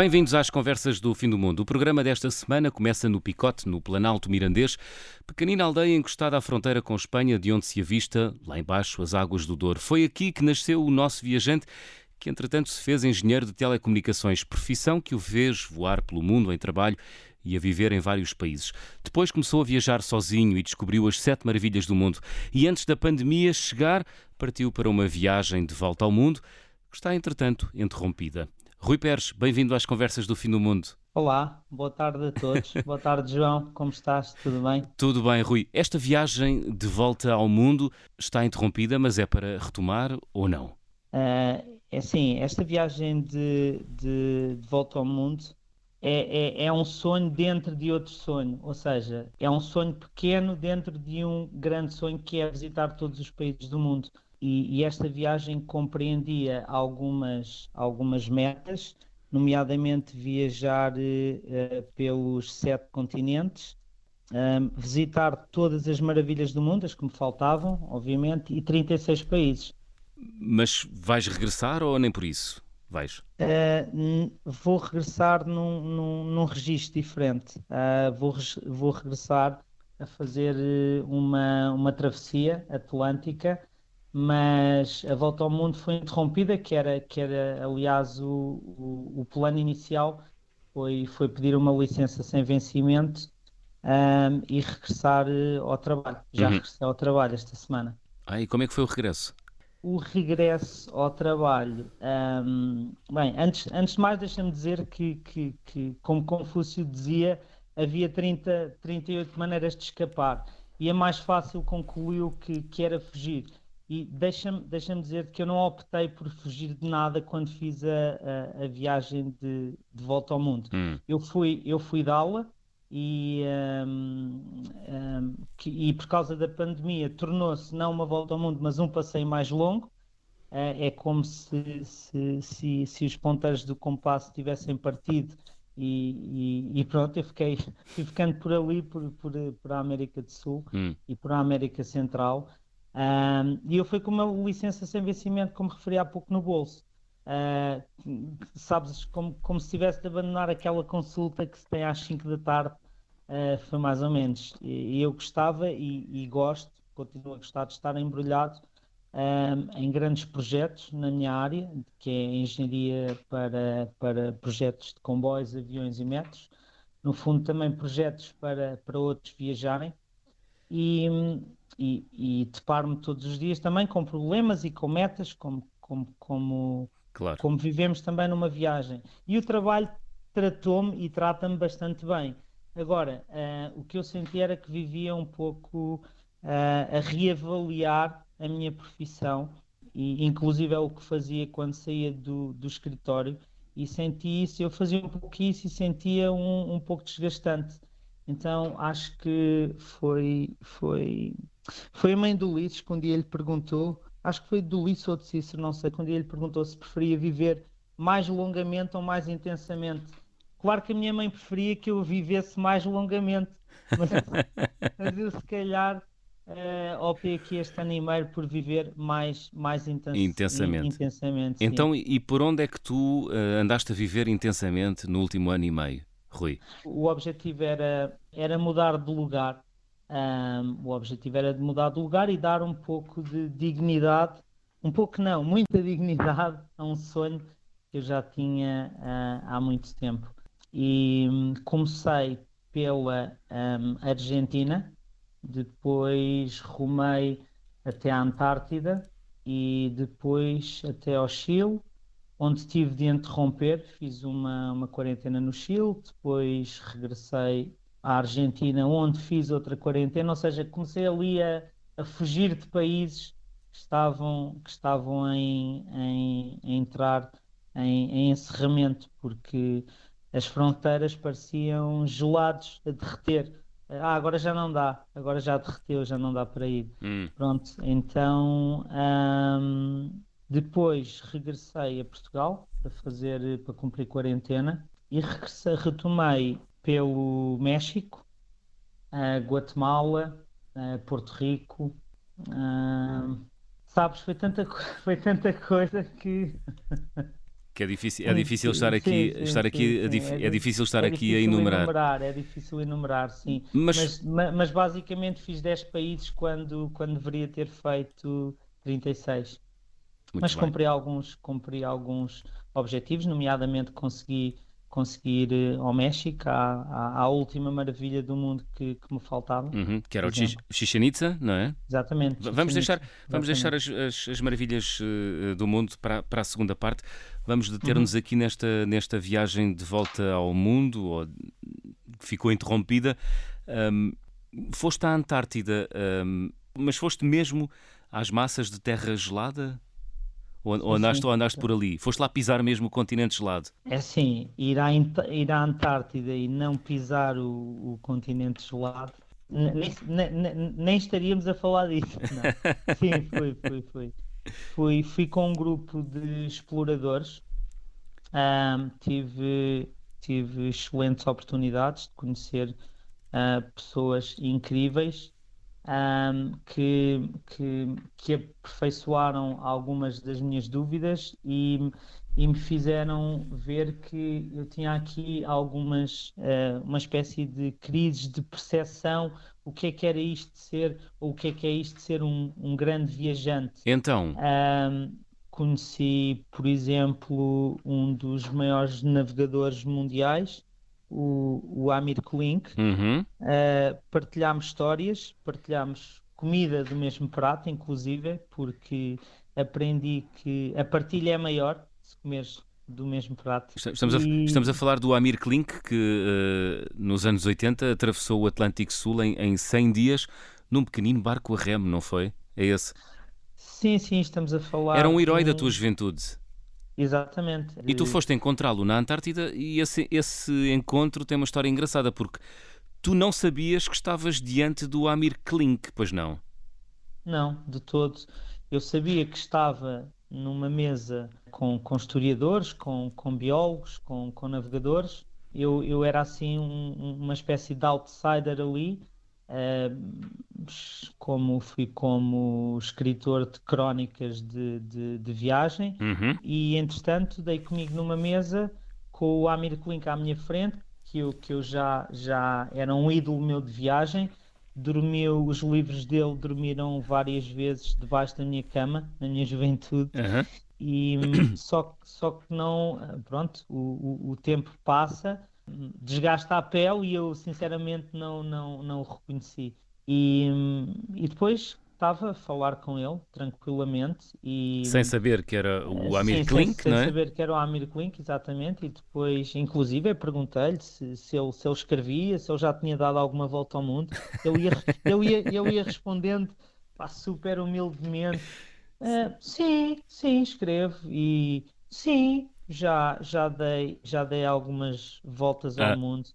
Bem-vindos às Conversas do Fim do Mundo. O programa desta semana começa no Picote, no Planalto Mirandês, pequenina aldeia encostada à fronteira com Espanha, de onde se avista, lá embaixo, as águas do Douro. Foi aqui que nasceu o nosso viajante, que entretanto se fez engenheiro de telecomunicações, profissão que o fez voar pelo mundo em trabalho e a viver em vários países. Depois começou a viajar sozinho e descobriu as sete maravilhas do mundo. E antes da pandemia chegar, partiu para uma viagem de volta ao mundo, que está entretanto interrompida. Rui Pérez, bem-vindo às Conversas do Fim do Mundo. Olá, boa tarde a todos. boa tarde, João. Como estás? Tudo bem? Tudo bem, Rui. Esta viagem de volta ao mundo está interrompida, mas é para retomar ou não? Uh, é assim, esta viagem de, de, de volta ao mundo é, é, é, um sonho dentro de outro sonho, ou seja, é um sonho pequeno dentro de um grande sonho que é visitar todos os países do mundo e, e esta viagem compreendia algumas, algumas metas, nomeadamente viajar uh, pelos sete continentes, ehm, visitar todas as maravilhas do mundo, as que me faltavam, obviamente, e 36 países. Mas vais regressar ou nem por isso? Vais? Uh, vou regressar num, num, num registro diferente. Uh, vou, vou regressar a fazer uma, uma travessia atlântica mas a volta ao mundo foi interrompida, que era, que era aliás o, o, o plano inicial foi, foi pedir uma licença sem vencimento um, e regressar eh, ao trabalho. Já uhum. regressei ao trabalho esta semana. Ah, e como é que foi o regresso? O regresso ao trabalho. Um, bem, antes, antes de mais, deixa-me dizer que, que, que, como Confúcio dizia, havia 30, 38 maneiras de escapar e a mais fácil concluiu que, que era fugir. E deixa-me deixa dizer que eu não optei por fugir de nada quando fiz a, a, a viagem de, de, volta ao mundo. Hum. Eu fui eu fui de aula e, um, um, que, e por causa da pandemia tornou-se não uma volta ao mundo, mas um passeio mais longo. Uh, é como se, se, se, se, os ponteiros do compasso tivessem partido e, e, e, pronto, eu fiquei fui ficando por ali, por, por, por a América do Sul hum. e por a América Central. E eu fui com uma licença sem vencimento, como referi há pouco no bolso. Uh, sabes, como, como se tivesse de abandonar aquela consulta que se tem às 5 da tarde, uh, foi mais ou menos. E, eu gostava e, e, gosto, continuo a gostar de estar embrulhado em grandes projetos na minha área, que é engenharia para, para projetos de comboios, aviões e metros. No fundo, também projetos para, para outros viajarem. E, e, e deparo-me todos os dias também com problemas e com metas, como, como, como, claro. como vivemos também numa viagem. E o trabalho tratou-me e trata-me bastante bem. Agora, uh, o que eu senti era que vivia um pouco uh, a reavaliar a minha profissão, e inclusive é o que fazia quando saía do, do escritório, e senti isso, eu fazia um pouco isso e sentia um, um pouco desgastante. Então acho que foi, foi, foi a mãe do Ulisses que um dia lhe perguntou, acho que foi do Ulisses ou de Cícero, não sei, que um dia lhe perguntou se preferia viver mais longamente ou mais intensamente. Claro que a minha mãe preferia que eu vivesse mais longamente, mas, mas eu se calhar uh, optei aqui este animeiro por viver mais, mais intens intensamente. intensamente então, e por onde é que tu uh, andaste a viver intensamente no último ano e meio? Rui? O objetivo era, era mudar de lugar. Um, o objetivo era de mudar de lugar e dar um pouco de dignidade, um pouco não, muita dignidade a um sonho que eu já tinha uh, há muito tempo. E um, comecei pela um, Argentina, depois rumei até a Antártida e depois até ao Chile onde tive de interromper, fiz uma, uma quarentena no Chile, depois regressei à Argentina, onde fiz outra quarentena, ou seja, comecei ali a, a fugir de países que estavam, que estavam em, em, em entrar em, em, encerramento, porque as fronteiras pareciam gelados a derreter. Ah, agora já não dá, agora já derreteu, já não dá para ir. Hum. Pronto, então hum, depois regressei a Portugal para fazer para cumprir quarentena e regressei, retomei pelo México, Guatemala, Porto Rico. Sabes, foi tanta, foi tanta coisa que. que é difícil, é difícil estar aqui, sim, estar aqui, sim, sim. É, é, difícil estar é aqui difícil a enumerar. enumerar. É difícil enumerar, sim. Mas... mas, mas basicamente fiz 10 países quando, quando deveria ter feito 36. Muito mas bem. cumpri alguns, cumpri alguns objetivos, nomeadamente consegui conseguir ir ao México, à, à, à, última maravilha do mundo que, que me faltava. Uhum, que era o Chichen Itza, não é? Exatamente. Vamos deixar, vamos deixar as, as, as maravilhas uh, do mundo para, para a segunda parte. Vamos deter-nos uhum. aqui nesta, nesta viagem de volta ao mundo, ou, que ficou interrompida. Um, foste à Antártida, um, mas foste mesmo às massas de terra gelada? Ou, ou andaste, ou andaste por ali? Foste lá pisar mesmo o continente gelado? É assim, ir à, ir à Antártida e não pisar o, o continente gelado, nem, nem, nem, estaríamos a falar disso. Não. Sim, fui, fui, fui. Fui, fui com um grupo de exploradores, um, tive, tive excelentes oportunidades de conhecer uh, pessoas incríveis um, que, que, que aperfeiçoaram algumas das minhas dúvidas e, e me fizeram ver que eu tinha aqui algumas, uh, uma espécie de crises de percepção, o que é que era isto de ser, ou o que é que é isto de ser um, um grande viajante. Então? Um, conheci, por exemplo, um dos maiores navegadores mundiais, o, o Amir Klink, uhum. uh, partilhámos histórias, partilhámos comida do mesmo prato, inclusive, porque aprendi que a partilha é maior se comeres do mesmo prato. Estamos, e... a, estamos a falar do Amir Klink, que uh, nos anos 80 atravessou o Atlântico Sul em, em 100 dias num pequenino barco a remo, não foi? É esse? Sim, sim, estamos a falar. Era um herói da tua juventude. Exatamente. E tu foste encontrá-lo na Antártida e esse, esse encontro tem uma história engraçada porque tu não sabias que estavas diante do Amir Klink, pois não? Não, de todo. Eu sabia que estava numa mesa com, com historiadores, com, com biólogos, com, com navegadores. Eu, eu era assim um, uma espécie de outsider ali, como fui como escritor de crónicas de, de, de viagem uhum. e entretanto dei comigo numa mesa com o Amir Klink à minha frente que eu, que eu já, já era um ídolo meu de viagem dormiu, os livros dele dormiram várias vezes debaixo da minha cama na minha juventude uhum. e só, só que não pronto, o, o, o tempo passa desgasta a pele e eu sinceramente não, não, não o reconheci. E, e depois estava a falar com ele tranquilamente e sem saber que era o Amir sim, Klink, sem, não é? Sem saber que era o Amir Klink, exatamente. E depois, inclusive, perguntei-lhe se, se, ele, se ele escrevia, se ele já tinha dado alguma volta ao mundo. Ele ia, eu ia, eu ia respondendo pá, super humildemente: uh, sim, sim, escrevo e sim, já, já, dei, já dei algumas voltas ao ah. mundo.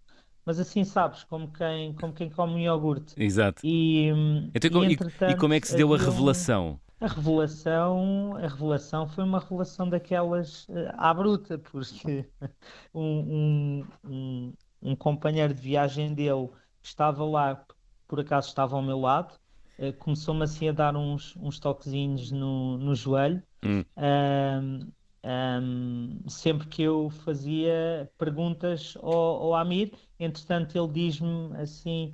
Mas assim, sabes, como quem, como quem come um iogurte. Exato. E, então, e, e como é que se deu a revelação? A revelação, a revelação foi uma revelação daquelas uh, à bruta, porque um, um, um, um, companheiro de viagem dele estava lá, por acaso estava ao meu lado, uh, começou-me assim a dar uns, uns toquezinhos no, no joelho. Hum. Uh, um, sempre que eu fazia perguntas ao, ao Amir, entretanto ele diz-me assim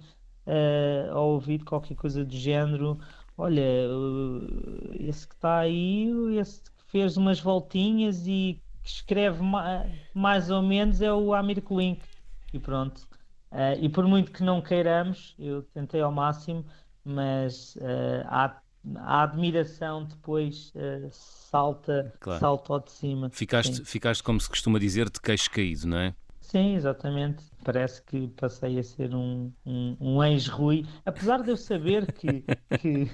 uh, ao ouvido qualquer coisa do género: Olha, uh, esse que está aí, esse que fez umas voltinhas e que escreve ma mais ou menos é o Amir Klink. E pronto. Uh, e por muito que não queiramos, eu tentei ao máximo, mas há a admiração depois uh, salta, claro. salta ao de cima. Ficaste, ficaste, como se costuma dizer, de queixo caído, não é? Sim, exatamente. Parece que passei a ser um, um, um ex-Rui, apesar de eu saber que, que,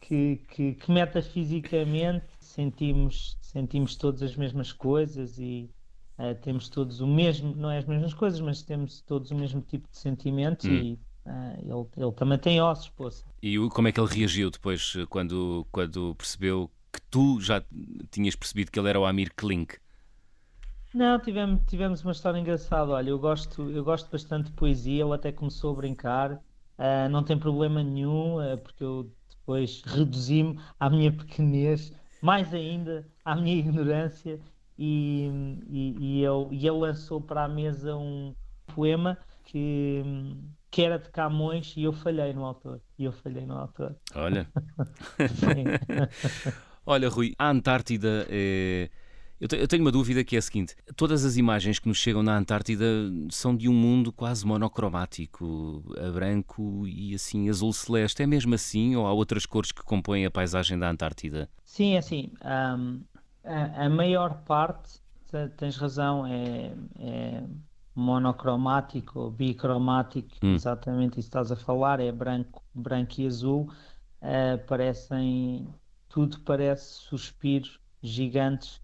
que, que, que metafisicamente sentimos, sentimos todas as mesmas coisas e uh, temos todos o mesmo, não é as mesmas coisas, mas temos todos o mesmo tipo de sentimentos hum. e ele, ele, também tem ossos, poça. E como é que ele reagiu depois, eh, quando, quando percebeu que tu já tinhas percebido que ele era o Amir Klink? Não, tivemos, tivemos uma história engraçada. Olha, eu gosto, eu gosto bastante de poesia. Ele até começou a brincar, uh, não tem problema nenhum, uh, porque eu depois reduzi-me à minha pequenez, mais ainda à minha ignorância, e, e, e, ele, e ele lançou para a mesa um poema que, que era de Camões e eu falhei no autor. E eu falhei no autor. Olha. Olha, Rui, a Antártida é. Eu tenho uma dúvida que é a seguinte: todas as imagens que nos chegam na Antártida são de um mundo quase monocromático, a branco e assim azul celeste. É mesmo assim ou há outras cores que compõem a paisagem da Antártida? Sim, é assim. Um, a, a, maior parte, tens razão, é, é monocromático ou bicromático, hum. exatamente isso estás a falar, é branco, branco e azul. Uh, parecem, tudo parece suspiros gigantes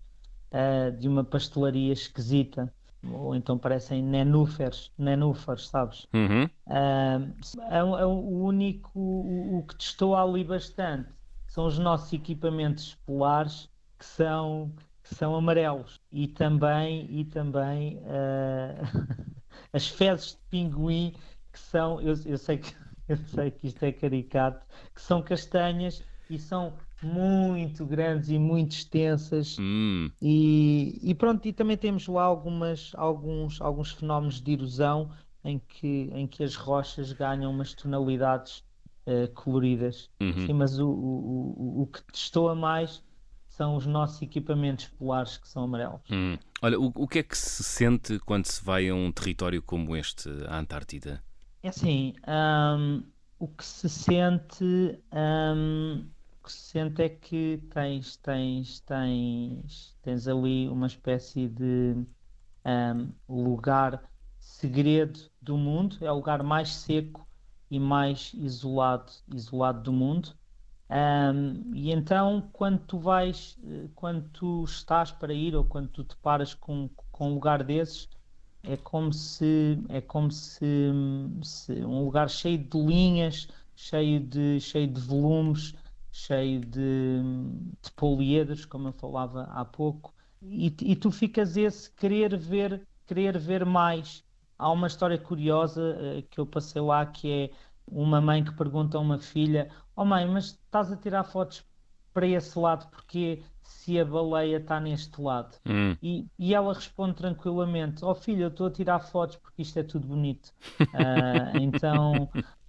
uh, de uma pastelaria esquisita, ou então parecem nenúferes, nenúferes, sabes? Uhum. Uh, é, é, o único, o, o que testou ali bastante são os nossos equipamentos polares que são são amarelos e também e também uh, as fezes de pinguim que são eu, eu sei que eu sei que isto é caricato que são castanhas e são muito grandes e muito extensas hum. e, e, pronto, e também temos lá algumas, alguns, alguns fenómenos de erosão em que, em que as rochas ganham umas tonalidades uh, coloridas uhum. Sim, mas o, o, o, o que destoa mais são os nossos equipamentos polares que são amarelos. Hum. Olha, o, o que é que se sente quando se vai a um território como este, a Antártida? É assim, um, o que se sente um, que se sente é que tens, tens, tens, tens ali uma espécie de um, lugar segredo do mundo, é o lugar mais seco e mais isolado, isolado do mundo. Um, e então, quando tu vais, quando tu estás para ir ou quando tu te paras com, com um lugar desses, é como se é como se, se um lugar cheio de linhas, cheio de, cheio de volumes, cheio de, de poliedros, como eu falava há pouco, e, e, tu ficas esse querer ver, querer ver mais. Há uma história curiosa uh, que eu passei lá que é uma mãe que pergunta a uma filha: Oh mãe, mas estás a tirar fotos para esse lado porque se a baleia está neste lado? Hum. E, e ela responde tranquilamente: Oh filho, eu estou a tirar fotos porque isto é tudo bonito. uh, então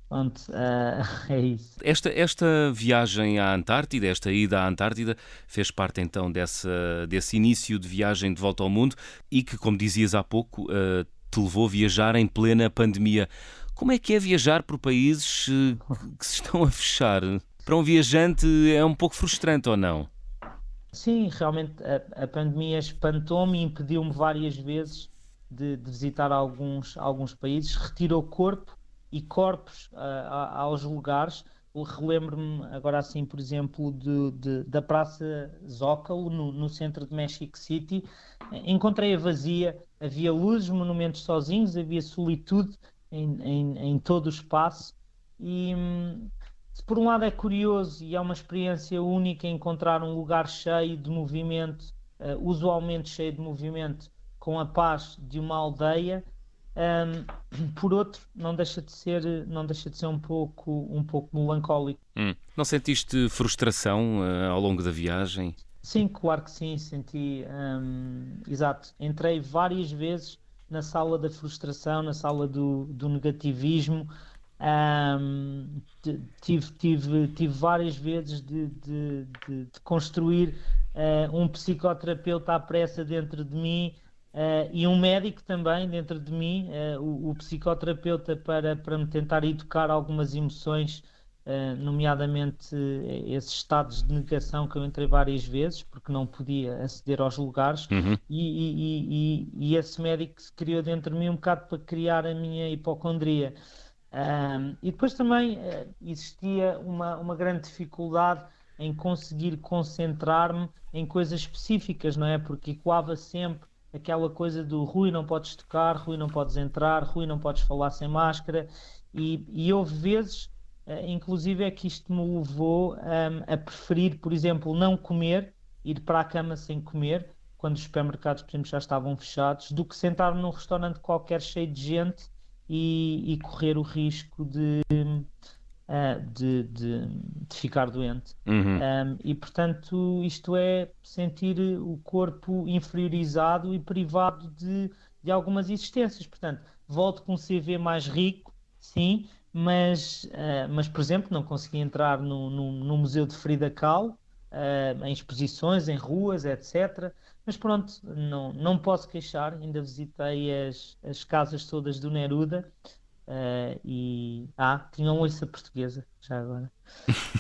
Pronto, uh, é isso. Esta, esta viagem à Antártida, esta ida à Antártida, fez parte então dessa, desse início de viagem de volta ao mundo e que, como dizias há pouco, uh, te levou a viajar em plena pandemia. Como é que é viajar por países uh, que se estão a fechar? Para um viajante é um pouco frustrante ou não? Sim, realmente a, a pandemia espantou-me e impediu-me várias vezes de, de visitar alguns, alguns países, retirou corpo e corpos uh, aos lugares. Relembro-me agora assim, por exemplo, de, de, da Praça Zócalo, no, no, centro de Mexico City. Encontrei-a vazia, havia luzes, monumentos sozinhos, havia solitude em, em, em todo o espaço. E se por um lado é curioso e é uma experiência única encontrar um lugar cheio de movimento, uh, usualmente cheio de movimento, com a paz de uma aldeia, um, por outro, não deixa de ser, não deixa de ser um pouco, um pouco melancólico. Hum. Não sentiste frustração uh, ao longo da viagem? Sim, claro que sim, senti. Um, exato. Entrei várias vezes na sala da frustração, na sala do, do negativismo. Um, tive, tive, tive várias vezes de, de, de, de construir uh, um psicoterapeuta à pressa dentro de mim Uh, e um médico também dentro de mim, uh, o, o, psicoterapeuta, para, para me tentar educar algumas emoções, nomeadamente esses estados de negação que eu entrei várias vezes, porque não podia aceder aos lugares, uhum. e, e, e, e, esse médico se criou dentro de mim um bocado para criar a minha hipocondria. e depois também existia uma, uma grande dificuldade em conseguir concentrar-me em coisas específicas, não é? Porque ecoava sempre aquela coisa do Rui não podes tocar, Rui não podes entrar, Rui não podes falar sem máscara e, e houve vezes, inclusive é que isto me levou um, a preferir, por exemplo, não comer, ir para a cama sem comer, quando os supermercados, por exemplo, já estavam fechados, do que sentar num restaurante qualquer cheio de gente e, e correr o risco de, uh, de, de, de, ficar doente. Uhum. Um, e, portanto, isto é sentir o corpo inferiorizado e privado de, de algumas existências. Portanto, volto com um CV mais rico, sim, mas, uh, mas por exemplo, não consegui entrar no, no, no Museu de Frida Kahlo, uh, em exposições, em ruas, etc. Mas pronto, não, não posso queixar, ainda visitei as, as casas todas do Neruda uh, e. Ah, tinha uma oiça portuguesa, já agora.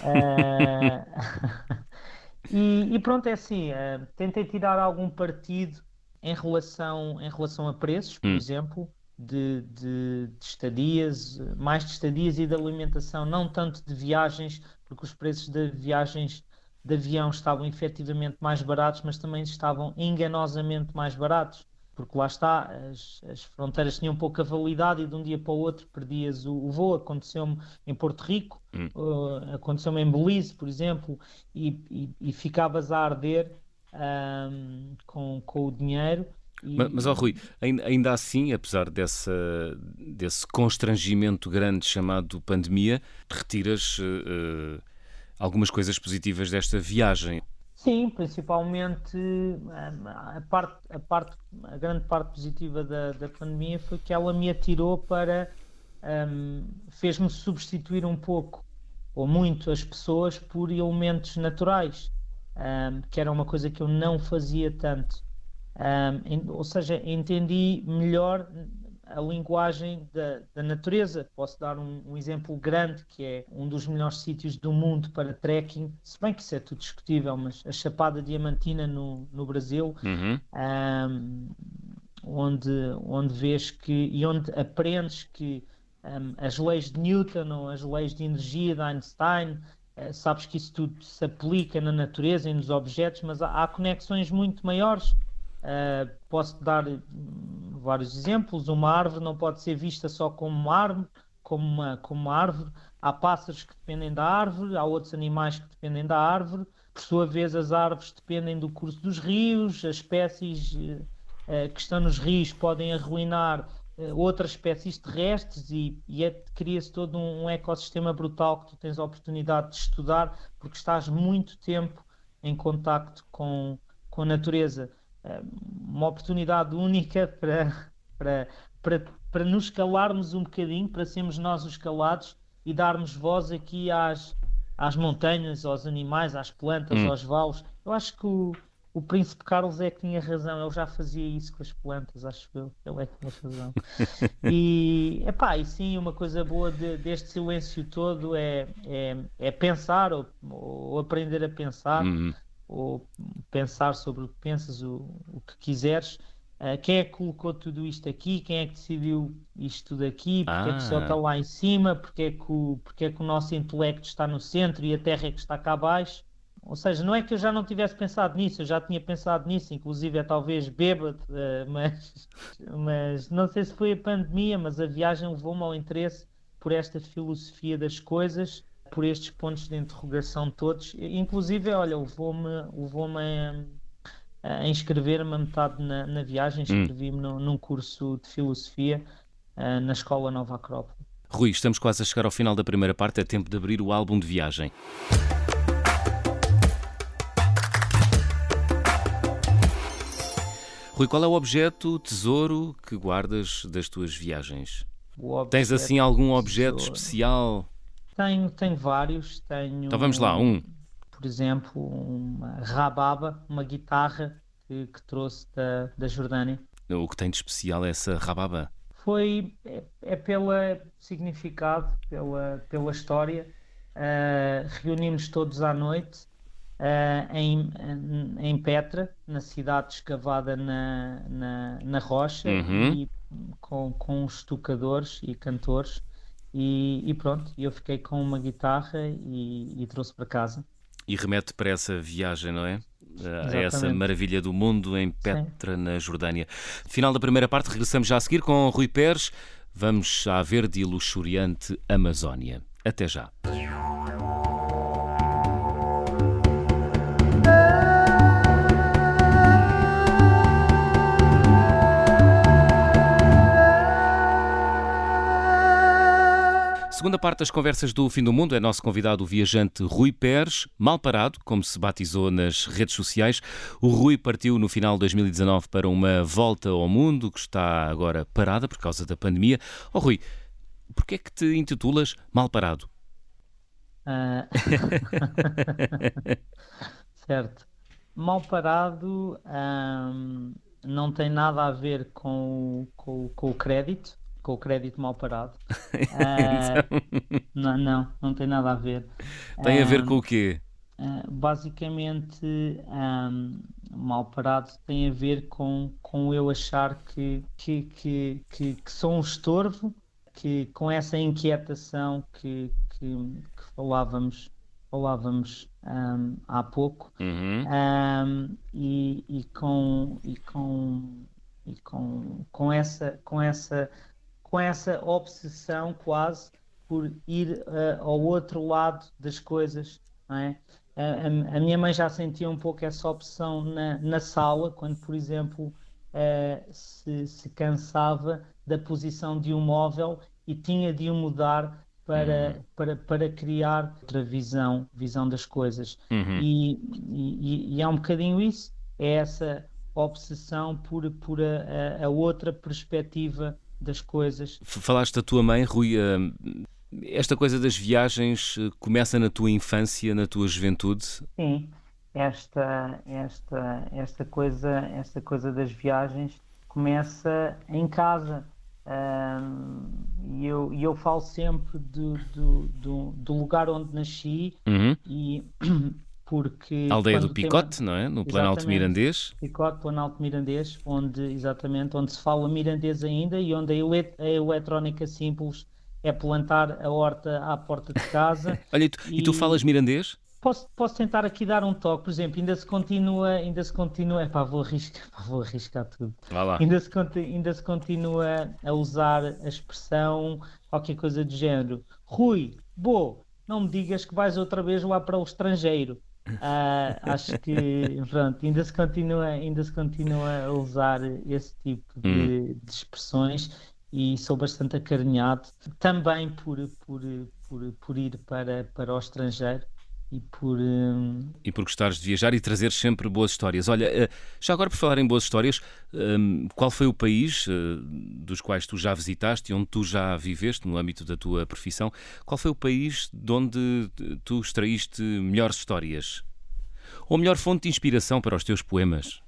e, e, pronto, é assim, tentei tirar algum partido em relação, em relação a preços, por hum. exemplo. De, de, de, estadias, mais de estadias e de alimentação, não tanto de viagens, porque os preços de viagens de avião estavam efetivamente mais baratos, mas também estavam enganosamente mais baratos, porque lá está, as, as fronteiras tinham pouca validade e de um dia para o outro perdias o, o voo. Aconteceu-me em Porto Rico, hum. uh, aconteceu-me em Belize, por exemplo, e, e, e ficavas a arder um, com, com o dinheiro. Mas, mas oh, Rui, ainda, ainda assim, apesar dessa, desse constrangimento grande chamado pandemia, retiras. Uh, algumas coisas positivas desta viagem. Sim, principalmente a, parte, a, parte, a grande parte positiva da, da pandemia foi que ela me atirou para. Um, fez-me substituir um pouco ou muito as pessoas por elementos naturais, um, que era uma coisa que eu não fazia tanto. Um, ou seja, entendi melhor a linguagem da, da natureza. Posso dar um, um, exemplo grande, que é um dos melhores sítios do mundo para trekking, se bem que isso é tudo discutível, mas a Chapada Diamantina no, no Brasil, uhum. um, onde, onde vês que e onde aprendes que um, as leis de Newton ou as leis de energia de Einstein. Uh, sabes que isso tudo se aplica na natureza e nos objetos, mas há, há conexões muito maiores Uh, posso dar hum, vários exemplos. Uma árvore não pode ser vista só como uma árvore, como uma, como uma árvore. Há pássaros que dependem da árvore, há outros animais que dependem da árvore. Por sua vez, as árvores dependem do curso dos rios, as espécies uh, que estão nos rios podem arruinar uh, outras espécies terrestres e, e é, cria-se todo um, um ecossistema brutal que tu tens a oportunidade de estudar porque estás muito tempo em contacto com, com a natureza uma oportunidade única para, para, para, para nos calarmos um bocadinho, para sermos nós os calados e darmos voz aqui às, às montanhas, aos animais, às plantas, hum. aos valos. Eu acho que o, o príncipe Carlos é que tinha razão, ele já fazia isso com as plantas, acho eu, ele é que tinha razão. e, epá, e sim, uma coisa boa de, deste silêncio todo é, é, é pensar ou, ou, aprender a pensar. Hum ou pensar sobre o que pensas, o, o que quiseres. Uh, quem é que colocou tudo isto aqui? Quem é que decidiu isto daqui? Porque ah. é que só está ah. lá em cima? Porque é, que o, porque é que o nosso intelecto está no centro e a Terra é que está cá abaixo? Ou seja, não é que eu já não tivesse pensado nisso, eu já tinha pensado nisso, inclusive é talvez bêbado, uh, mas, mas não sei se foi a pandemia, mas a viagem levou-me ao interesse por esta filosofia das coisas por estes pontos de interrogação todos. Inclusive, olha, levou-me levou a, a inscrever-me a metade na, na viagem, hum. inscrevi-me hum. num curso de filosofia uh, na Escola Nova Acrópole. Rui, estamos quase a chegar ao final da primeira parte, é tempo de abrir o álbum de viagem. Rui, qual é o objeto, tesouro que guardas das tuas viagens? Tens assim algum objeto tesouro. especial? Tenho, tenho vários. Tenho, então vamos lá, um. Por exemplo, uma rababa, uma guitarra que, que trouxe da, da Jordânia. O que tem de especial é essa rababa? Foi, é, é pela significado, pela, pela história. Uh, Reunimos todos à noite uh, em, em Petra, na cidade escavada na, na, na rocha, uhum. e com, com os tocadores e cantores e, e pronto, eu fiquei com uma guitarra e, e trouxe para casa. E remete para essa viagem, não é? a essa maravilha do mundo em Petra, Sim. na Jordânia. Final da primeira parte, regressamos já a seguir com Rui Pérez. Vamos à verde e luxuriante Amazónia. Até já. Segunda parte das conversas do Fim do Mundo é nosso convidado o viajante Rui Pérez, mal parado, como se batizou nas redes sociais. O Rui partiu no final de 2019 para uma volta ao mundo que está agora parada por causa da pandemia. Oh Rui, porquê é que te intitulas Mal Parado? Uh... certo. Mal parado um, não tem nada a ver com, com, com o crédito com o crédito mal parado. uh, não, não, não tem nada a ver. Tem a ver com o quê? Uh, basicamente, um, mal parado tem a ver com, com eu achar que, que, que, que, que sou um estorvo, que com essa inquietação que, que, que falávamos, falávamos um, há pouco uhum. um, e, e, com, e, com, e com, com, essa, com essa com essa obsessão quase por ir uh, ao outro lado das coisas. É? A, a, minha mãe já sentia um pouco essa opção na, na sala, quando, por exemplo, uh, se, se, cansava da posição de um móvel e tinha de o mudar para, uhum. para, para criar outra visão, visão das coisas. Uhum. E, e, e, é um bocadinho isso, é essa obsessão por, por a, a outra perspectiva das coisas. Falaste da tua mãe, Rui. Eh, esta coisa das viagens eh, começa na tua infância, na tua juventude? Sim, esta, esta, esta, coisa, esta coisa das viagens começa em casa. e eu, eu falo sempre do, do, do, do lugar onde nasci uhum. e porque... A aldeia do Picote, não é? No Planalto Mirandês. Picote, Planalto Mirandês, onde, exatamente, onde se fala mirandês ainda e onde a, a eletrónica simples é plantar a horta à porta de casa. Olha, e tu, e... e tu falas mirandês? Posso, posso tentar aqui dar um toque, por exemplo, ainda se continua, ainda se continua, epá, vou arriscar, pá, vou arriscar tudo. Ainda se, ainda se continua a usar a expressão qualquer coisa do género. Rui, boa, não me digas que vais outra vez lá para o estrangeiro. Uh, acho que pronto, ainda se continua, ainda se continua a usar esse tipo de, hum. de expressões e sou bastante acarinhado também por, por, por, por ir para, para o estrangeiro e por um... e por gostares de viajar e trazer sempre boas histórias. Olha, eh, já agora por falar em boas histórias, hum, qual foi o país eh, dos quais tu já visitaste e onde tu já viveste no âmbito da tua profissão? Qual foi o país de onde tu extraíste melhores histórias? Ou melhor fonte de inspiração para os teus poemas?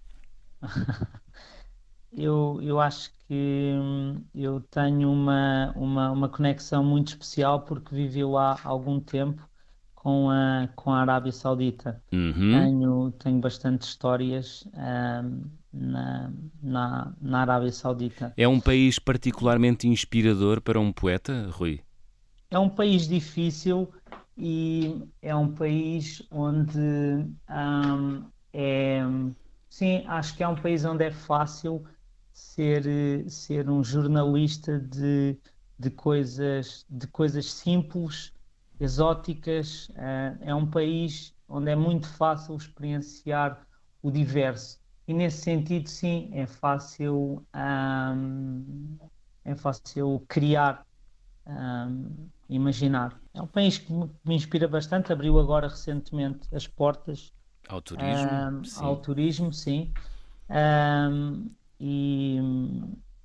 eu, eu acho que hum, eu tenho uma, uma, uma conexão muito especial porque vivi lá há algum tempo com a, com a Arábia Saudita. Uhum. Tenho, tenho bastante histórias um, na, na, na Arábia Saudita. É um país particularmente inspirador para um poeta, Rui? É um país difícil e é um país onde um, é, sim, acho que é um país onde é fácil ser, ser um jornalista de, de, coisas, de coisas simples exóticas. Uh, é um país onde é muito fácil experienciar o diverso. E nesse sentido, sim, é fácil, é fácil criar, um, imaginar. É um país que me inspira bastante. Abriu agora recentemente as portas ao turismo, sim. Ao turismo, sim. e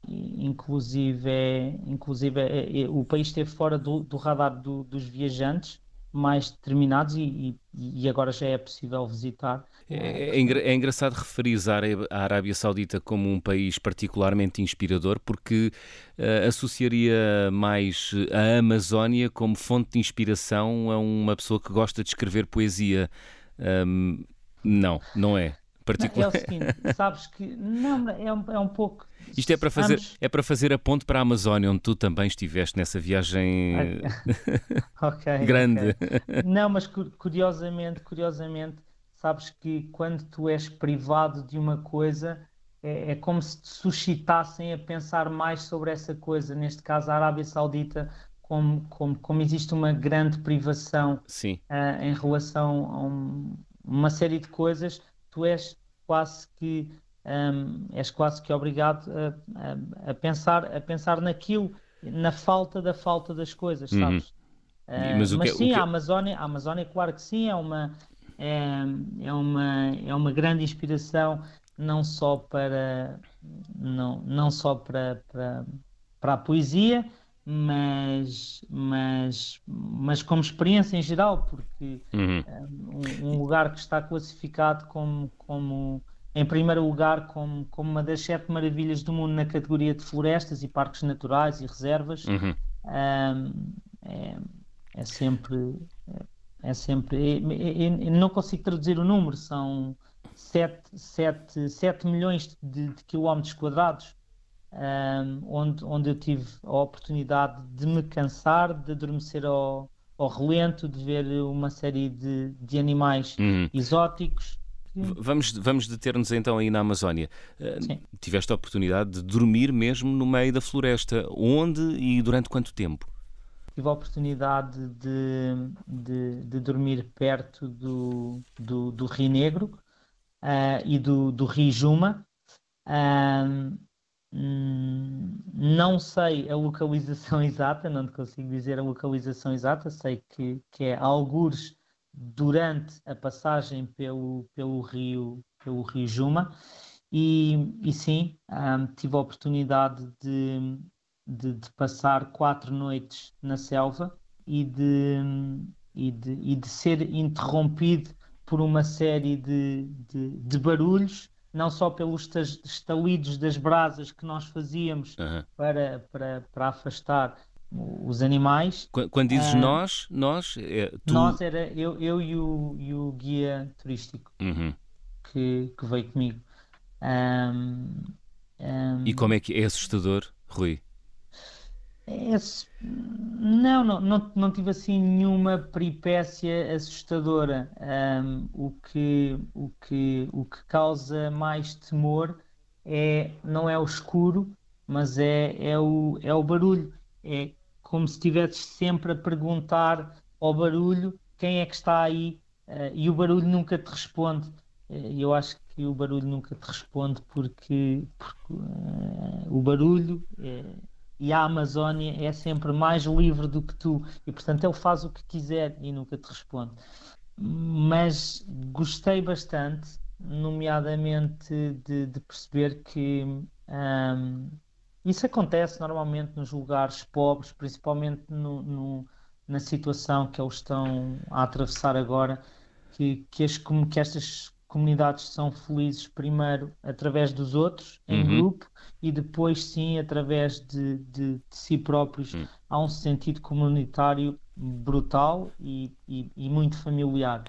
inclusive, é, inclusive é, é, o país esteve fora do, do radar do, dos viajantes mais determinados e, e, agora já é possível visitar. É, é, é engraçado referir a Arábia Saudita como um país particularmente inspirador, porque uh, associaria mais a Amazónia como fonte de inspiração a uma pessoa que gosta de escrever poesia. Um, não, não é particular. Não, é o seguinte, sabes que não, é um, é um pouco. Isto é para, fazer, é para fazer a ponte para a Amazónia, onde tu também estiveste nessa viagem okay, grande. Okay. Não, mas curiosamente, curiosamente, sabes que quando tu és privado de uma coisa, é, é como se te suscitassem a pensar mais sobre essa coisa. Neste caso, a Arábia Saudita como, como, como, existe uma grande privação uh, em relação a um, uma série de coisas, tu és quase que um, és quase que obrigado a, a, a, pensar a pensar naquilo na falta da falta das coisas, uhum. sabes? Uhum. mas, mas que, sim, que... a Amazónia, a Amazónia, claro que sim, é uma, é, é, uma, é uma grande inspiração não só para não, não só para, para, para a poesia, mas, mas, mas como experiência em geral, porque uhum. um, um, lugar que está classificado como, como em primeiro lugar como, como uma das sete maravilhas do mundo na categoria de florestas e parques naturais e reservas, uhum. um, é, é, sempre é sempre não consigo traduzir o número, são 7, 7, 7 milhões de, de quilómetros quadrados um, onde, onde eu tive a oportunidade de me cansar, de adormecer ao, ao relento, de ver uma série de, de animais uhum. exóticos. Vamos, vamos deter-nos então aí na Amazónia. Tiveste a oportunidade de dormir mesmo no meio da floresta. Onde e durante quanto tempo? Tive a oportunidade de, de, de dormir perto do, do, do Rio Negro uh, e do, do Rio Juma. Uh, Hum, não sei a localização exata, não consigo dizer a localização exata, sei que, que é algures durante a passagem pelo, pelo, rio, pelo rio Juma. E, e sim, um, tive a oportunidade de, de, de, passar quatro noites na selva e de, e de, e de ser interrompido por uma série de, de, de barulhos não só pelos estalidos das brasas que nós fazíamos uhum. para, para, para afastar os animais. Quando dizes uh, nós, nós é tu... Nós era eu, eu e, o, e o guia turístico uhum. que, que veio comigo. Um, um... E como é que é assustador, Rui? É, não, não, não, não tive assim nenhuma peripécia assustadora. Um, o, que, o, que, o que causa mais temor é, não é o escuro, mas é, é, o, é o barulho. É como se estivesses sempre a perguntar ao barulho quem é que está aí uh, e o barulho nunca te responde. Uh, eu acho que o barulho nunca te responde porque, porque uh, o barulho e a Amazónia é sempre mais livre do que tu e portanto ele faz o que quiser e nunca te responde mas gostei bastante nomeadamente de, de perceber que um, isso acontece normalmente nos lugares pobres principalmente no, no, na situação que eles estão a atravessar agora que, que, as, que estas comunidades são felizes primeiro através dos outros, em uhum. grupo, e depois sim através de, de, de si próprios. Uhum. Há um sentido comunitário brutal e, e, e muito familiar.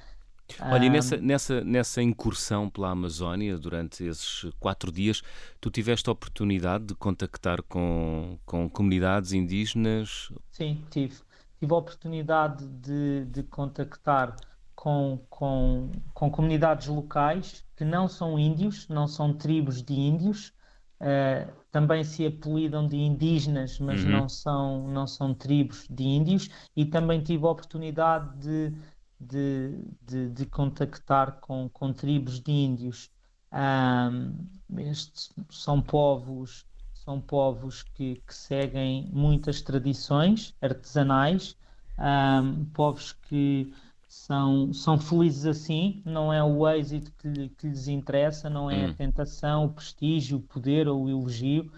Olha, e nessa, nessa, nessa incursão pela Amazónia, durante esses quatro dias, tu tiveste a oportunidade de contactar com, com comunidades indígenas? Sim, tive. Tive a oportunidade de, de contactar com, com, com comunidades locais que não são índios, não são tribos de índios, uh, também se apelidam de indígenas, mas uhum. não, são, não são tribos de índios, e também tive a oportunidade de, de, de, de contactar com, com tribos de índios. Um, estes são povos são povos que, que seguem muitas tradições artesanais, um, povos que são, são felizes assim, não é o êxito que, que lhes interessa, não é hum. a tentação, o prestígio, o poder ou o elogio.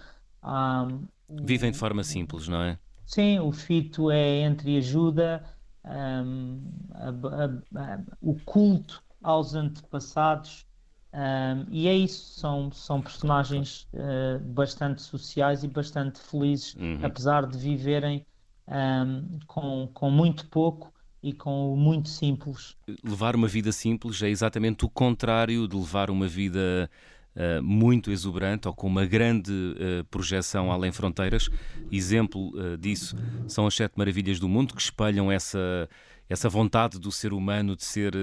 Vivem de forma simples, não é? Sim, o fito é entre ajuda, um, a, a, a, o culto aos antepassados, um, e é isso, são, são personagens uh, bastante sociais e bastante felizes, uhum. apesar de viverem um, com, com muito pouco e com o muito simples. Levar uma vida simples é exatamente o contrário de levar uma vida uh, muito exuberante ou com uma grande uh, projeção além fronteiras. Exemplo uh, disso são as Sete Maravilhas do Mundo, que espelham essa, essa vontade do ser humano de ser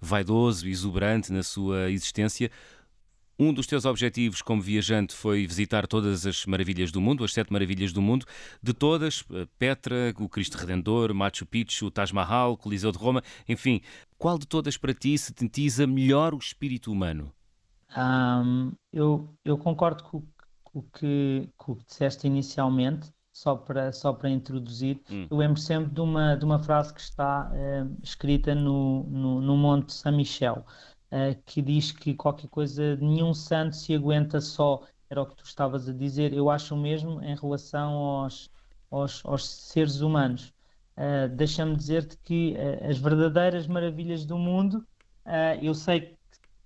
vaidoso exuberante na sua existência. Um dos teus objetivos como viajante foi visitar todas as maravilhas do mundo, as sete maravilhas do mundo. De todas, eh, Petra, o Cristo Redentor, Machu Picchu, o Taj Mahal, o Coliseu de Roma, enfim, qual de todas para ti sintetiza melhor o espírito humano? Um, eu, eu concordo com, o que, com o que disseste inicialmente só para, só para introduzir, hum. eu lembro sempre de uma, de uma frase que está uh, escrita no, no, no, Monte São Michel, uh, que diz que qualquer coisa, nenhum santo se aguenta só, era o que tu estavas a dizer, eu acho o mesmo em relação aos, aos, aos seres humanos. Uh, Deixa-me dizer-te que as verdadeiras maravilhas do mundo, eu sei que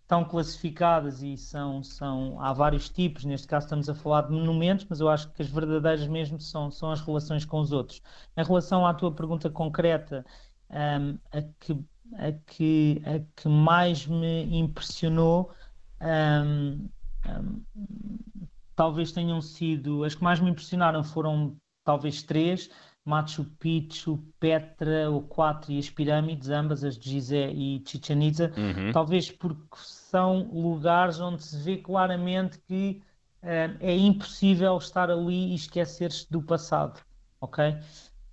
estão classificadas e são, são há vários tipos, neste caso estamos a falar de monumentos, mas eu acho que as verdadeiras mesmo são, são as relações com os outros. Em relação à tua pergunta concreta, um, a, que, a, que, a que mais me impressionou um, um, talvez tenham sido, as que mais me impressionaram foram talvez três, Machu Picchu, Petra, o Quatro e as pirâmides, ambas as de Gizé e Chichen Itza, uhum. talvez porque são lugares onde se vê claramente que uh, é impossível estar ali e esquecer-se do passado, ok?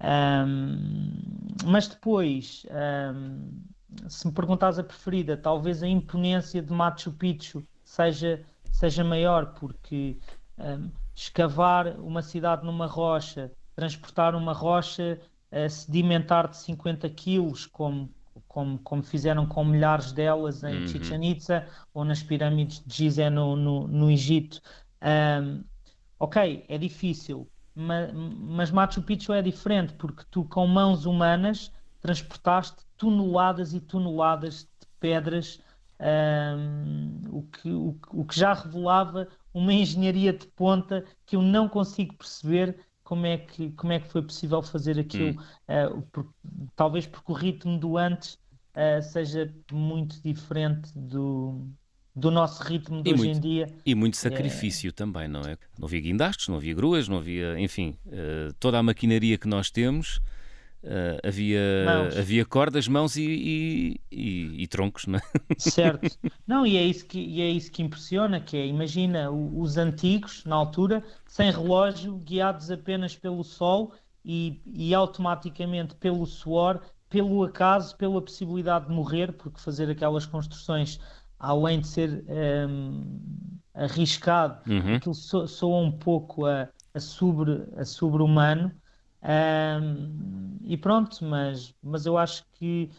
Um, mas depois, um, se me perguntares a preferida, talvez a imponência de Machu Picchu seja, seja maior, porque um, escavar uma cidade numa rocha transportar uma rocha uh, sedimentar de 50 quilos, como, como, como fizeram com milhares delas em uhum. Chichen Itza ou nas pirâmides de Gizé no, no, no Egito. Um, ok, é difícil, mas, mas Machu Picchu é diferente, porque tu com mãos humanas transportaste toneladas e toneladas de pedras, um, o, que, o, o que já revelava uma engenharia de ponta que eu não consigo perceber como é que, como é que foi possível fazer aquilo, hum. uh, por, talvez porque o ritmo do antes uh, seja muito diferente do, do nosso ritmo de e hoje muito, em dia. E muito sacrifício é... também, não é? Não havia guindastes, não havia gruas, não havia, enfim, uh, toda a maquinaria que nós temos Uh, havia, havia cordas, mãos e, e, e, e, troncos, não é? Certo. Não, e é isso que, e é isso que impressiona, que é, imagina os antigos, na altura, sem relógio, guiados apenas pelo sol e, e automaticamente pelo suor, pelo acaso, pela possibilidade de morrer, porque fazer aquelas construções, além de ser um, arriscado, uhum. aquilo soa, soa um pouco a, a sobre-humano, a sobre um, e pronto, mas, mas eu acho que,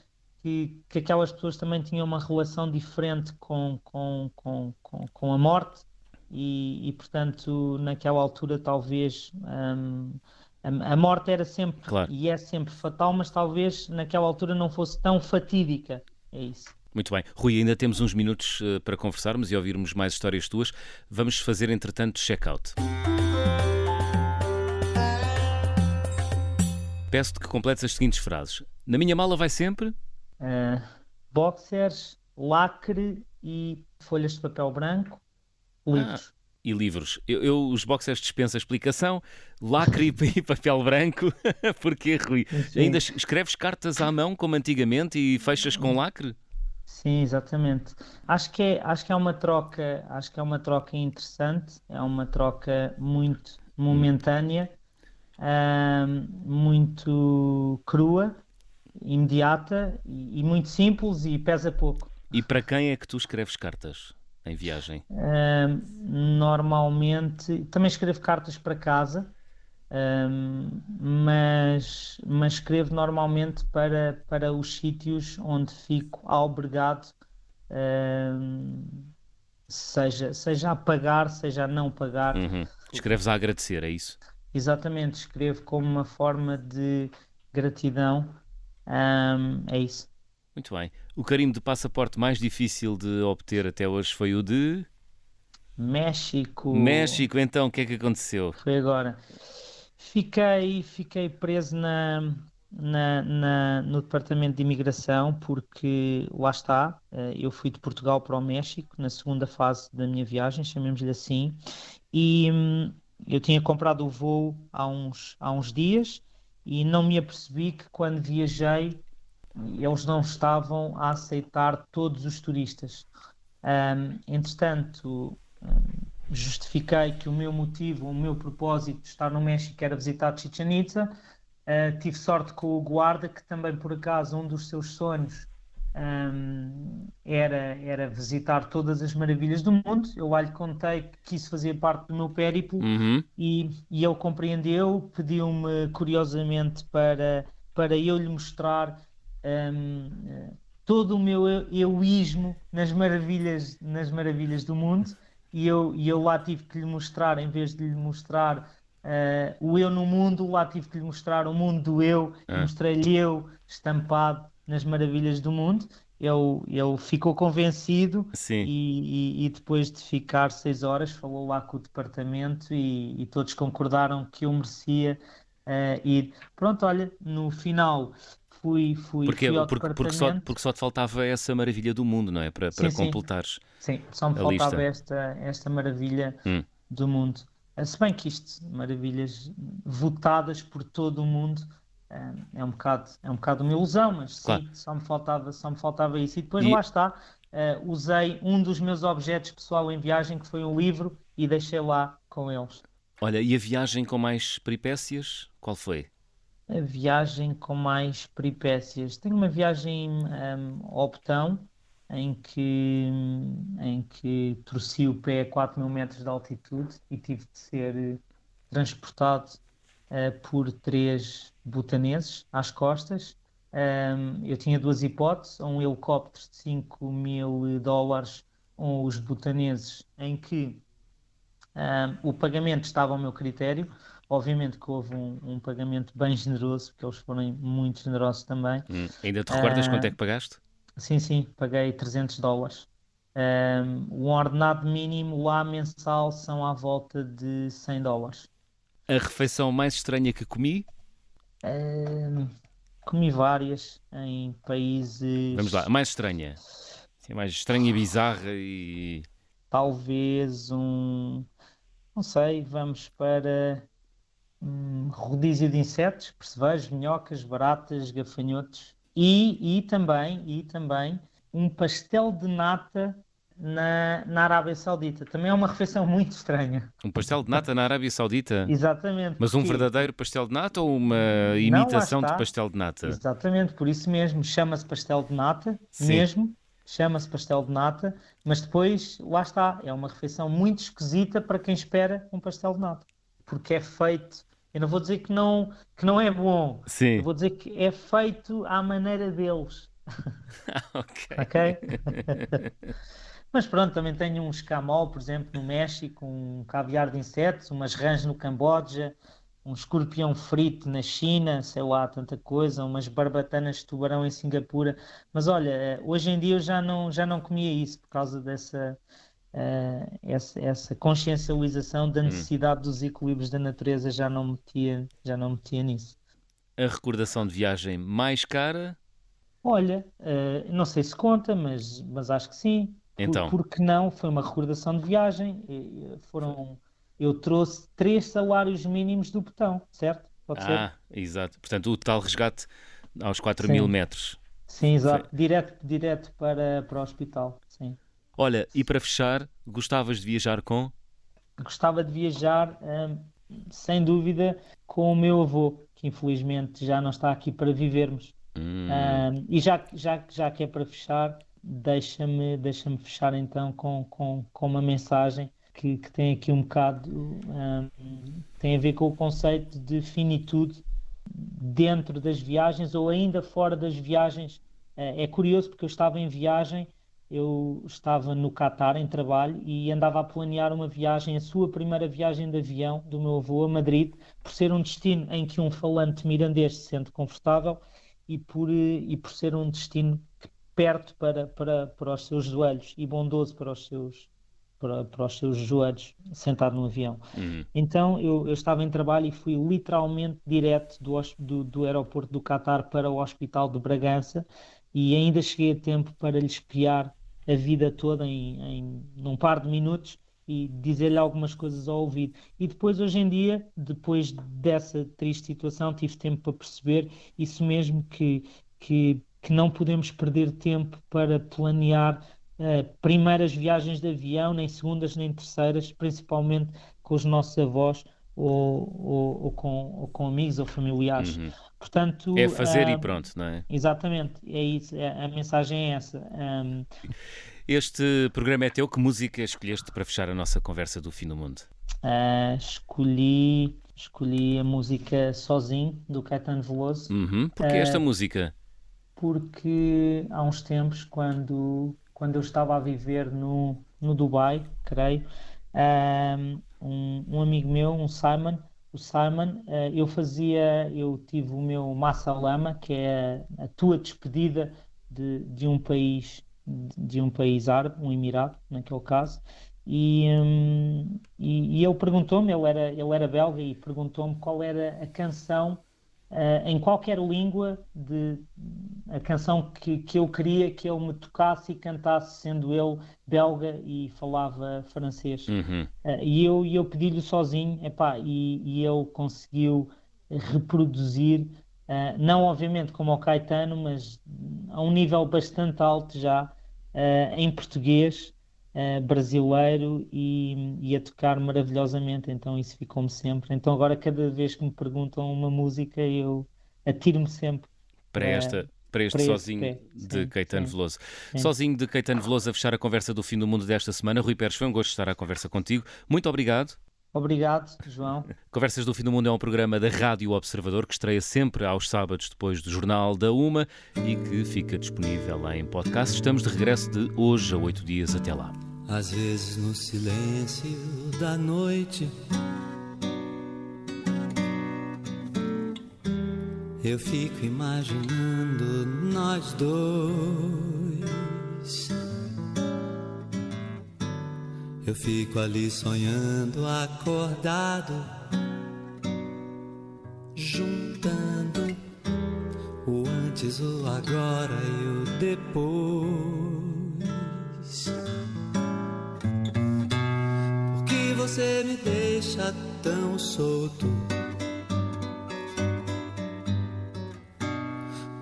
que, que, aquelas pessoas também tinham uma relação diferente com, com, com, com, com a morte e, e, portanto, naquela altura, talvez um, a, a, morte era sempre claro. e é sempre fatal, mas talvez naquela altura não fosse tão fatídica. É isso. Muito bem. Rui, ainda temos uns minutos uh, para conversarmos e ouvirmos mais histórias tuas. Vamos fazer, entretanto, check-out. Peço-te que completes as seguintes frases. Na minha mala vai sempre. Uh, boxers, lacre e folhas de papel branco, livros. Ah, e livros. Eu, eu, os boxers dispensa explicação. Lacre e papel branco. Porquê, Rui? Sim. Ainda escreves cartas à mão como antigamente e fechas com lacre? Sim, exatamente. Acho que é, acho que é uma troca, acho que é uma troca interessante, é uma troca muito momentânea muito crua, imediata e, e, muito simples e pesa pouco. E para quem é que tu escreves cartas em viagem? normalmente também escrevo cartas para casa, mas, mas escrevo normalmente para, para os sítios onde fico albergado. seja, seja a pagar, seja a não pagar. Uhum. Escreves a agradecer, é isso? Exatamente, escrevo como uma forma de gratidão. Um, é isso. Muito bem. O carimbo de passaporte mais difícil de obter até hoje foi o de. México. México, então, o que é que aconteceu? Foi agora. Fiquei, fiquei preso na, na, na, no Departamento de Imigração porque lá está, eh, eu fui de Portugal para o México na segunda fase da minha viagem, chamemos-lhe assim, e hum, eu tinha comprado o voo há uns, há uns dias e não me apercebi que quando viajei eles não estavam a aceitar todos os turistas. Um, entretanto, um, justifiquei que o meu motivo, o meu propósito de estar no México era visitar Chichen Itza. Uh, tive sorte com o guarda, que também por acaso um dos seus sonhos um, era, era visitar todas as maravilhas do mundo. Eu lá lhe contei que isso fazia parte do meu périplo Uhum. e, e ele compreendeu, pediu-me curiosamente para, para eu lhe mostrar um, eh, todo o meu eu- egoísmo nas maravilhas, nas maravilhas do mundo e eu, e eu lá tive que lhe mostrar, em vez de lhe mostrar eh, o eu no mundo, lá tive que lhe mostrar o mundo do eu Ah. mostrei-lhe eu estampado nas maravilhas do mundo. Ele, ele ficou convencido e, e- e depois de ficar seis horas falou lá com o departamento e, e todos concordaram que eu merecia eh, ir. Pronto, olha, no final fui, fui, Porque, fui porque, porque, só, porque só te faltava essa maravilha do mundo, não é? Para, para Sim, sim. completares. Sim, só me faltava lista. esta, esta maravilha Hum. do mundo. Eh, Se bem que isto, maravilhas votadas por todo o mundo, eh, é um bocado, é um bocado uma ilusão, mas sim, Claro. só me faltava, só me faltava isso. E depois E- lá está, eh, usei um dos meus objetos pessoal em viagem, que foi um livro, e deixei lá com eles. Olha, e a viagem com mais peripécias? Qual foi? A viagem com mais peripécias. Tenho uma viagem hum, Botão em que, em que torci o pé a 4 mil metros de altitude e tive de ser eh, transportado eh, por três butaneses às costas. Hum, eu tinha duas hipóteses, um helicóptero de 5 mil dólares ou os butaneses, em que hum, o pagamento estava ao meu critério. Obviamente que houve um, um pagamento bem generoso, porque eles foram muito generosos também. Hum, Ainda te recordas Ah, quanto é que pagaste? Sim, sim, paguei 300 dólares. Um, o ordenado mínimo lá mensal são à volta de 100 dólares. A refeição mais estranha que comi? Um, comi várias em países, Vamos lá, a mais estranha. Sim, mais estranha e bizarra e. talvez um, não sei, vamos para um rodízio de insetos, percevejos, minhocas, baratas, gafanhotos e, e também, e também um pastel de nata na, na Arábia Saudita. Também é uma refeição muito estranha. Um pastel de nata na Arábia Saudita? Exatamente. Mas um verdadeiro pastel de nata ou uma imitação de pastel de nata? Exatamente, por isso mesmo chama-se pastel de nata, Sim. mesmo, chama-se pastel de nata, mas depois, lá está, é uma refeição muito esquisita para quem espera um pastel de nata, porque é feito, eu não vou dizer que não, que não é bom, Sim. eu vou dizer que é feito à maneira deles, Ok. ok? Mas pronto, também tenho um escamol, por exemplo, no México, um caviar de insetos, umas rãs no Camboja, um escorpião frito na China, sei lá, tanta coisa, umas barbatanas de tubarão em Singapura. Mas olha, eh, hoje em dia eu já não, já não comia isso por causa dessa, eh, essa, essa consciencialização da necessidade dos equilíbrios da natureza, já não metia, já não metia nisso. A recordação de viagem mais cara? Olha, eh, não sei se conta, mas, mas acho que sim. Então. por que não? Foi uma recordação de viagem. Foram, eu trouxe três salários mínimos do botão, certo? Pode ser? Ah, exato. Portanto, o tal resgate aos 4 Sim. mil metros. Sim, exato. Direto, direto para, para o hospital. Olha, e para fechar, gostavas de viajar com? Gostava de viajar, hum, sem dúvida, com o meu avô, que infelizmente já não está aqui para vivermos. Hum, Um, e já, já, já que é para fechar, deixa-me deixa-me fechar então com, com, com uma mensagem que, que tem aqui um bocado, um, tem a ver com o conceito de finitude dentro das viagens ou ainda fora das viagens. Eh, É curioso porque eu estava em viagem, eu estava no Catar em trabalho e andava a planear uma viagem, a sua primeira viagem de avião do meu avô a Madrid, por ser um destino em que um falante mirandês se sente confortável e por, eh, e por ser um destino perto para, para, para os seus joelhos e bondoso para os seus, para, para os seus joelhos, sentado no avião. hum. Então eu, eu estava em trabalho e fui literalmente direto do, do, do aeroporto do Catar para o Hospital de Bragança e ainda cheguei a tempo para lhe espiar a vida toda em, em num par de minutos e dizer-lhe algumas coisas ao ouvido. E depois, hoje em dia, depois dessa triste situação, tive tempo para perceber isso mesmo que, que, que não podemos perder tempo para planear eh, primeiras viagens de avião, nem segundas nem terceiras, principalmente com os nossos avós, ou, ou, ou, com, ou com amigos ou familiares. Uhum. Portanto, é fazer uh, e pronto, não é? Exatamente, é isso, é, a mensagem é essa. Um... Este programa é teu, que música escolheste para fechar a nossa conversa do fim do mundo? Uh, escolhi, escolhi a música Sozinho, do Caetano Veloso. Uhum. Porquê uh, esta música? Porque há uns tempos, quando, quando eu estava a viver no, no Dubai, creio, um, um amigo meu, um Simon, o Simon, uh, eu fazia, eu tive o meu Massa Lama, que é a, tua despedida de, de um país de um país árabe, um Emirado, naquele caso, e, um, e, e ele perguntou-me, ele era, ele era belga, e perguntou-me qual era a canção uh, em qualquer língua de a canção que, que eu queria que ele me tocasse e cantasse, sendo ele belga e falava francês. Uhum. Uh, e eu, eu pedi-lhe sozinho, epá, e, e ele conseguiu reproduzir, uh, não obviamente como o Caetano, mas a um nível bastante alto já, em português. Uh, brasileiro e, e, a tocar maravilhosamente, então isso ficou-me sempre. Então agora cada vez que me perguntam uma música eu atiro-me sempre para esta. Para este para Sozinho este de sim, Caetano sim, Veloso. Sim. Sozinho de Caetano Veloso a fechar a conversa do fim do mundo desta semana. Rui Pérez, foi um gosto estar à conversa contigo. Muito obrigado. Obrigado, João. Conversas do Fim do Mundo é um programa da Rádio Observador que estreia sempre aos sábados depois do Jornal da Uma e que fica disponível em podcast. Estamos de regresso de hoje a oito dias. Até lá. Às vezes no silêncio da noite eu fico imaginando nós dois. Eu fico ali sonhando, acordado, juntando o antes, o agora e o depois. Por que você me deixa tão solto?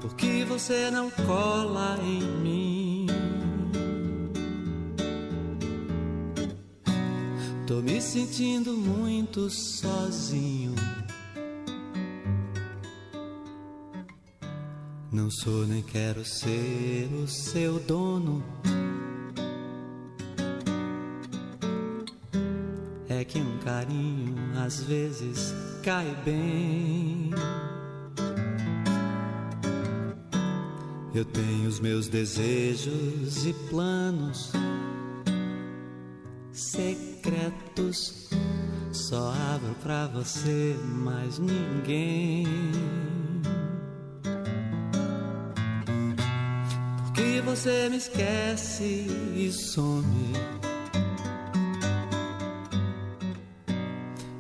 Por que você não cola em mim? Tô me sentindo muito sozinho. Não sou nem quero ser o seu dono. É que um carinho às vezes cai bem. Eu tenho os meus desejos e planos secretos. Só abro pra você, mais ninguém. Porque você me esquece e some.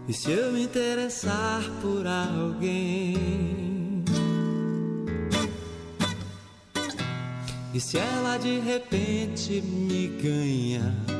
E se eu me interessar por alguém? E se ela de repente me ganha?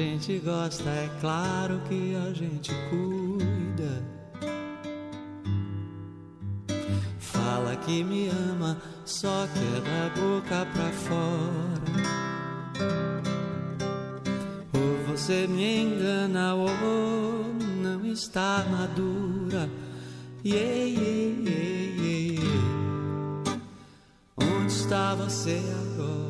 Gente gosta, é claro que a gente cuida. Fala que me ama, só que é da boca pra fora. Ou você me engana, ou não está madura. Yeah, yeah, yeah, yeah. Onde está você agora?